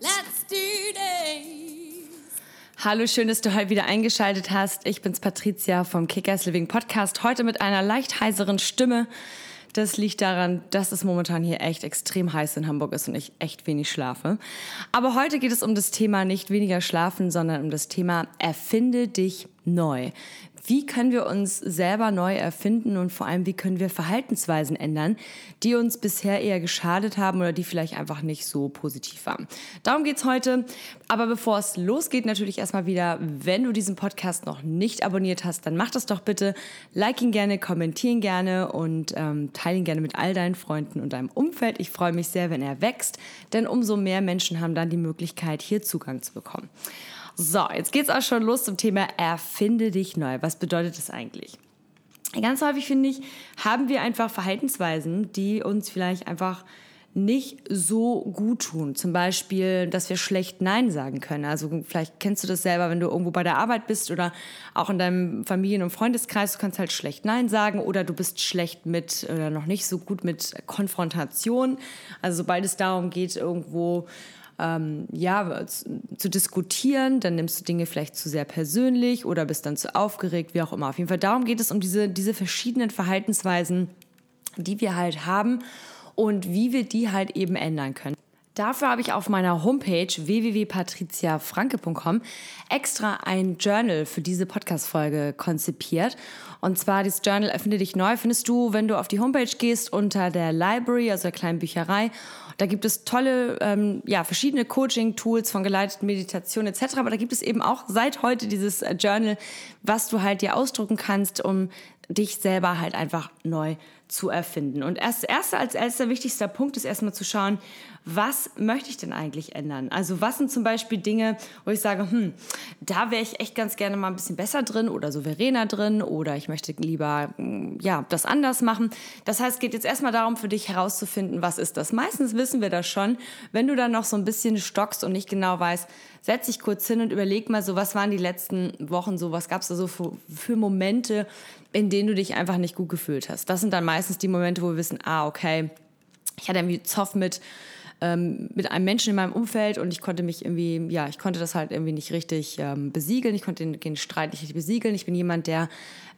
Let's do this. Hallo, schön, dass du heute wieder eingeschaltet hast. Ich bin's Patricia vom Kickers Living Podcast. Heute mit einer leicht heiseren Stimme. Das liegt daran, dass es momentan hier echt extrem heiß in Hamburg ist und ich echt wenig schlafe. Aber heute geht es um das Thema nicht weniger schlafen, sondern um das Thema erfinde dich neu. Wie können wir uns selber neu erfinden und vor allem, wie können wir Verhaltensweisen ändern, die uns bisher eher geschadet haben oder die vielleicht einfach nicht so positiv waren. Darum geht's heute. Aber bevor es losgeht, natürlich erstmal wieder, wenn du diesen Podcast noch nicht abonniert hast, dann mach das doch bitte. Like ihn gerne, kommentieren gerne und ähm, teile ihn gerne mit all deinen Freunden und deinem Umfeld. Ich freue mich sehr, wenn er wächst, denn umso mehr Menschen haben dann die Möglichkeit, hier Zugang zu bekommen. So, jetzt geht's auch schon los zum Thema Erfinde dich neu. Was bedeutet das eigentlich? Ganz häufig finde ich, haben wir einfach Verhaltensweisen, die uns vielleicht einfach nicht so gut tun. Zum Beispiel, dass wir schlecht Nein sagen können. Also vielleicht kennst du das selber, wenn du irgendwo bei der Arbeit bist oder auch in deinem Familien- und Freundeskreis, du kannst halt schlecht Nein sagen oder du bist schlecht mit oder noch nicht so gut mit Konfrontation. Also sobald es darum geht, irgendwo ähm, ja, zu, diskutieren, dann nimmst du Dinge vielleicht zu sehr persönlich oder bist dann zu aufgeregt, wie auch immer. Auf jeden Fall darum geht es um diese, diese verschiedenen Verhaltensweisen, die wir halt haben und wie wir die halt eben ändern können. Dafür habe ich auf meiner Homepage www.patriziafranke.com extra ein Journal für diese Podcast-Folge konzipiert. Und zwar das Journal Erfinde dich neu findest du, wenn du auf die Homepage gehst, unter der Library, also der kleinen Bücherei. Da gibt es tolle, ähm, ja, verschiedene Coaching-Tools von geleiteten Meditationen etc. Aber da gibt es eben auch seit heute dieses äh, Journal, was du halt dir ausdrucken kannst, um dich selber halt einfach neu zu erfinden. Und erst erster als erster wichtigster Punkt ist erstmal zu schauen, was möchte ich denn eigentlich ändern? Also was sind zum Beispiel Dinge, wo ich sage, hm, da wäre ich echt ganz gerne mal ein bisschen besser drin oder souveräner drin oder ich möchte lieber, hm, ja, das anders machen. Das heißt, es geht jetzt erstmal darum, für dich herauszufinden, was ist das? Meistens wissen wir das schon. Wenn du dann noch so ein bisschen stockst und nicht genau weißt, setz dich kurz hin und überleg mal so, was waren die letzten Wochen so, was gab es da so für, für Momente, in denen du dich einfach nicht gut gefühlt hast. Das sind dann meistens die Momente, wo wir wissen, ah, okay, ich hatte irgendwie Zoff mit ähm, mit einem Menschen in meinem Umfeld und ich konnte mich irgendwie, ja, ich konnte das halt irgendwie nicht richtig ähm, besiegeln. Ich konnte den, den Streit nicht richtig besiegeln. Ich bin jemand, der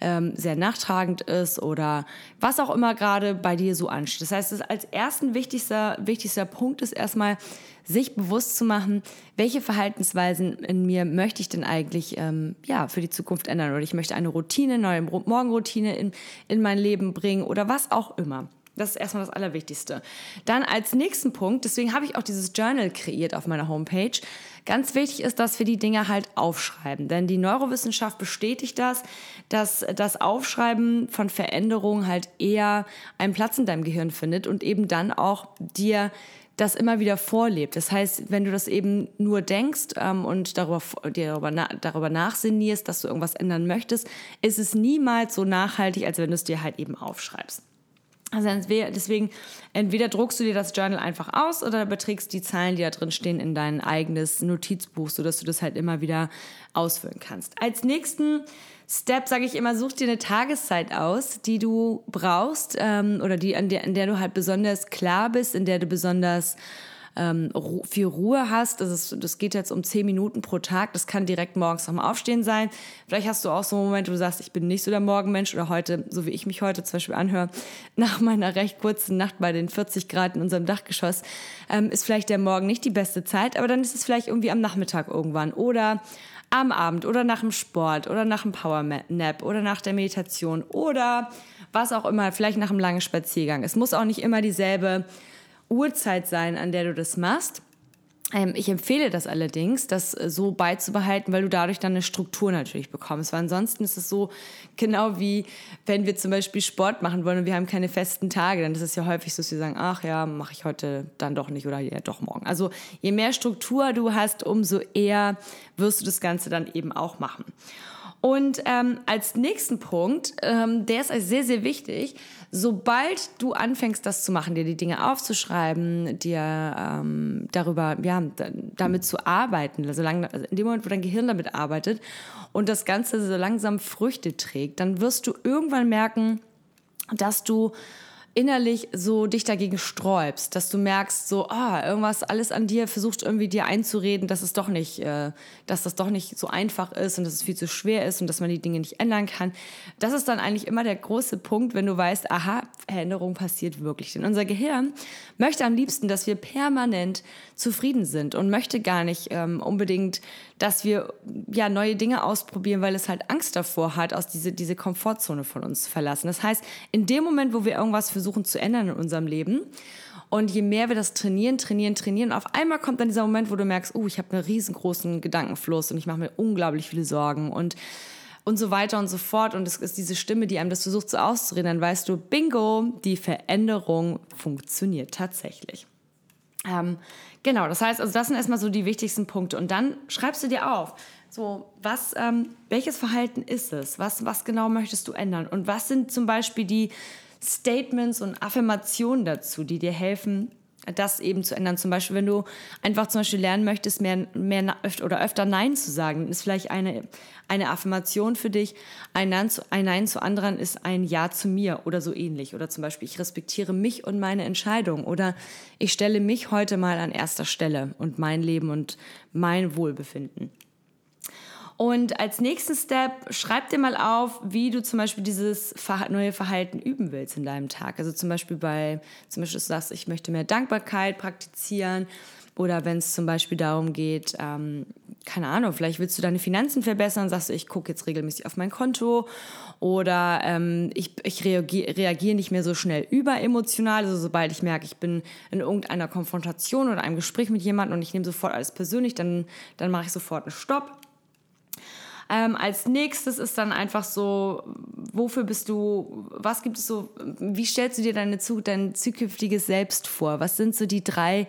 ähm, sehr nachtragend ist oder was auch immer gerade bei dir so ansteht. Das heißt, das als ersten wichtigster, wichtigster Punkt ist erstmal, sich bewusst zu machen, welche Verhaltensweisen in mir möchte ich denn eigentlich ähm, ja, für die Zukunft ändern. Oder ich möchte eine Routine, neue Morgenroutine in, in mein Leben bringen oder was auch immer. Das ist erstmal das Allerwichtigste. Dann als nächsten Punkt, deswegen habe ich auch dieses Journal kreiert auf meiner Homepage. Ganz wichtig ist, dass wir die Dinge halt aufschreiben. Denn die Neurowissenschaft bestätigt das, dass das Aufschreiben von Veränderungen halt eher einen Platz in deinem Gehirn findet und eben dann auch dir das immer wieder vorlebt. Das heißt, wenn du das eben nur denkst ähm, und darüber, darüber, na, darüber nachsinnierst, dass du irgendwas ändern möchtest, ist es niemals so nachhaltig, als wenn du es dir halt eben aufschreibst. Also deswegen, entweder druckst du dir das Journal einfach aus oder überträgst die Zahlen, die da drin stehen, in dein eigenes Notizbuch, sodass du das halt immer wieder ausfüllen kannst. Als nächsten Step sage ich immer, such dir eine Tageszeit aus, die du brauchst ähm, oder die, an der, an der du halt besonders klar bist, in der du besonders ähm, viel Ruhe hast. Das, ist, das geht jetzt um zehn Minuten pro Tag. Das kann direkt morgens am Aufstehen sein. Vielleicht hast du auch so einen Moment, wo du sagst, ich bin nicht so der Morgenmensch oder heute, so wie ich mich heute zum Beispiel anhöre, nach meiner recht kurzen Nacht bei den 40 Grad in unserem Dachgeschoss, ähm, ist vielleicht der Morgen nicht die beste Zeit, aber dann ist es vielleicht irgendwie am Nachmittag irgendwann oder am Abend oder nach dem Sport oder nach dem Power Nap oder nach der Meditation oder was auch immer, vielleicht nach einem langen Spaziergang. Es muss auch nicht immer dieselbe Uhrzeit sein, an der du das machst. Ähm, ich empfehle das allerdings, das äh, so beizubehalten, weil du dadurch dann eine Struktur natürlich bekommst. Weil ansonsten ist es so genau wie, wenn wir zum Beispiel Sport machen wollen und wir haben keine festen Tage, dann ist es ja häufig so, dass wir sagen, ach ja, mache ich heute dann doch nicht oder ja, doch morgen. Also je mehr Struktur du hast, umso eher wirst du das Ganze dann eben auch machen. Und ähm, als nächsten Punkt, ähm, der ist also sehr, sehr wichtig, sobald du anfängst, das zu machen, dir die Dinge aufzuschreiben, dir ähm, darüber, ja, damit zu arbeiten, also lang, also in dem Moment, wo dein Gehirn damit arbeitet und das Ganze so langsam Früchte trägt, dann wirst du irgendwann merken, dass du innerlich so dich dagegen sträubst, dass du merkst, so, ah, irgendwas, alles an dir versucht irgendwie dir einzureden, dass es doch nicht, äh, dass das doch nicht so einfach ist und dass es viel zu schwer ist und dass man die Dinge nicht ändern kann. Das ist dann eigentlich immer der große Punkt, wenn du weißt, aha, Veränderung passiert wirklich. Denn unser Gehirn möchte am liebsten, dass wir permanent zufrieden sind und möchte gar nicht ähm, unbedingt, dass wir ja neue Dinge ausprobieren, weil es halt Angst davor hat, aus diese, diese Komfortzone von uns zu verlassen. Das heißt, in dem Moment, wo wir irgendwas versuchen zu ändern in unserem Leben, und je mehr wir das trainieren, trainieren, trainieren, auf einmal kommt dann dieser Moment, wo du merkst, oh, ich habe einen riesengroßen Gedankenfluss und ich mache mir unglaublich viele Sorgen und und so weiter und so fort. Und es ist diese Stimme, die einem das versucht so auszureden, dann weißt du, bingo, die Veränderung funktioniert tatsächlich. Ähm, genau, das heißt, also das sind erstmal so die wichtigsten Punkte. Und dann schreibst du dir auf, so, was, ähm, welches Verhalten ist es? Was, was genau möchtest du ändern? Und was sind zum Beispiel die Statements und Affirmationen dazu, die dir helfen, das eben zu ändern. Zum Beispiel, wenn du einfach zum Beispiel lernen möchtest, mehr, mehr oder öfter Nein zu sagen, ist vielleicht eine, eine Affirmation für dich. Ein Nein, zu, ein Nein zu anderen ist ein Ja zu mir oder so ähnlich. Oder zum Beispiel, ich respektiere mich und meine Entscheidung. Oder ich stelle mich heute mal an erster Stelle und mein Leben und mein Wohlbefinden. Und als nächsten Step schreib dir mal auf, wie du zum Beispiel dieses neue Verhalten üben willst in deinem Tag. Also zum Beispiel bei, zum Beispiel du sagst, ich möchte mehr Dankbarkeit praktizieren. Oder wenn es zum Beispiel darum geht, ähm, keine Ahnung, vielleicht willst du deine Finanzen verbessern, sagst du, ich gucke jetzt regelmäßig auf mein Konto. Oder ähm, ich, ich reagiere reagier nicht mehr so schnell überemotional. Also sobald ich merke, ich bin in irgendeiner Konfrontation oder einem Gespräch mit jemandem und ich nehme sofort alles persönlich, dann, dann mache ich sofort einen Stopp ähm, als nächstes ist dann einfach so, wofür bist du, was gibt es so, wie stellst du dir deine, dein zukünftiges Selbst vor? Was sind so die drei,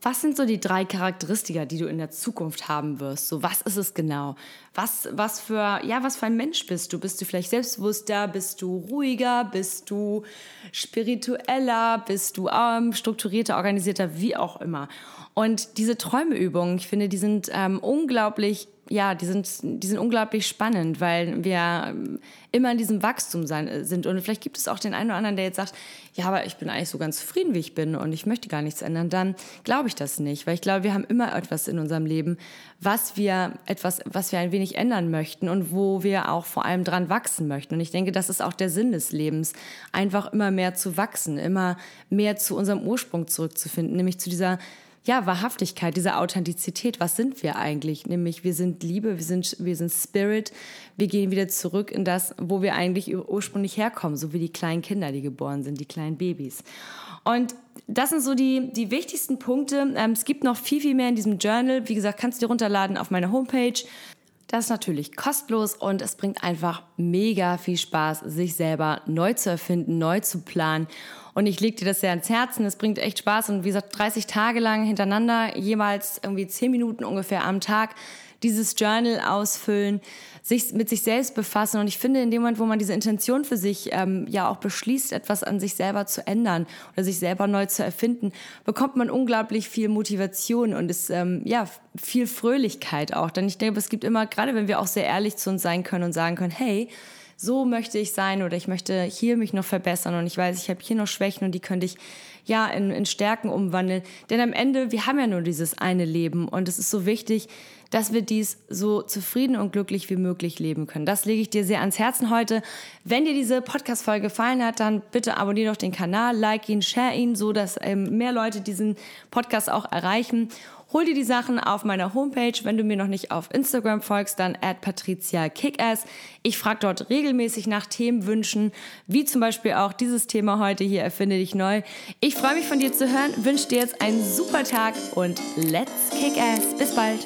was sind so die drei Charakteristika, die du in der Zukunft haben wirst? So, was ist es genau? Was, was für, ja, was für ein Mensch bist du? Bist du vielleicht selbstbewusster? Bist du ruhiger? Bist du spiritueller? Bist du ähm, strukturierter, organisierter? Wie auch immer. Und diese Träumeübungen, ich finde, die sind ähm, unglaublich ja, die sind, die sind unglaublich spannend, weil wir ähm, immer in diesem Wachstum sein, äh, sind. Und vielleicht gibt es auch den einen oder anderen, der jetzt sagt, ja, aber ich bin eigentlich so ganz zufrieden, wie ich bin und ich möchte gar nichts ändern. Dann glaube ich das nicht, weil ich glaube, wir haben immer etwas in unserem Leben, was wir etwas, was wir ein wenig ändern möchten und wo wir auch vor allem dran wachsen möchten. Und ich denke, das ist auch der Sinn des Lebens, einfach immer mehr zu wachsen, immer mehr zu unserem Ursprung zurückzufinden, nämlich zu dieser ja, Wahrhaftigkeit, diese Authentizität. Was sind wir eigentlich? Nämlich, wir sind Liebe, wir sind, wir sind Spirit. Wir gehen wieder zurück in das, wo wir eigentlich ursprünglich herkommen, so wie die kleinen Kinder, die geboren sind, die kleinen Babys. Und das sind so die, die wichtigsten Punkte. Ähm, es gibt noch viel, viel mehr in diesem Journal. Wie gesagt, kannst du dir runterladen auf meiner Homepage. Das ist natürlich kostenlos und es bringt einfach mega viel Spaß, sich selber neu zu erfinden, neu zu planen und ich lege dir das sehr ans Herzen. Es bringt echt Spaß. Und wie gesagt, 30 Tage lang hintereinander, jeweils irgendwie 10 Minuten ungefähr am Tag, dieses Journal ausfüllen, sich mit sich selbst befassen. Und ich finde, in dem Moment, wo man diese Intention für sich ähm, ja auch beschließt, etwas an sich selber zu ändern oder sich selber neu zu erfinden, bekommt man unglaublich viel Motivation und ist ähm, ja viel Fröhlichkeit auch. Denn ich denke, es gibt immer, gerade wenn wir auch sehr ehrlich zu uns sein können und sagen können, hey, so möchte ich sein oder ich möchte hier mich noch verbessern und ich weiß, ich habe hier noch Schwächen und die könnte ich ja in, in Stärken umwandeln. Denn am Ende, wir haben ja nur dieses eine Leben und es ist so wichtig, dass wir dies so zufrieden und glücklich wie möglich leben können. Das lege ich dir sehr ans Herzen heute. Wenn dir diese Podcast-Folge gefallen hat, dann bitte abonniere doch den Kanal, like ihn, share ihn, so dass ähm, mehr Leute diesen Podcast auch erreichen. Hol dir die Sachen auf meiner Homepage. Wenn du mir noch nicht auf Instagram folgst, dann at Patricia Kickass. Ich frage dort regelmäßig nach Themenwünschen, wie zum Beispiel auch dieses Thema heute hier, Erfinde dich neu. Ich freue mich von dir zu hören, wünsche dir jetzt einen super Tag und let's kick ass. Bis bald.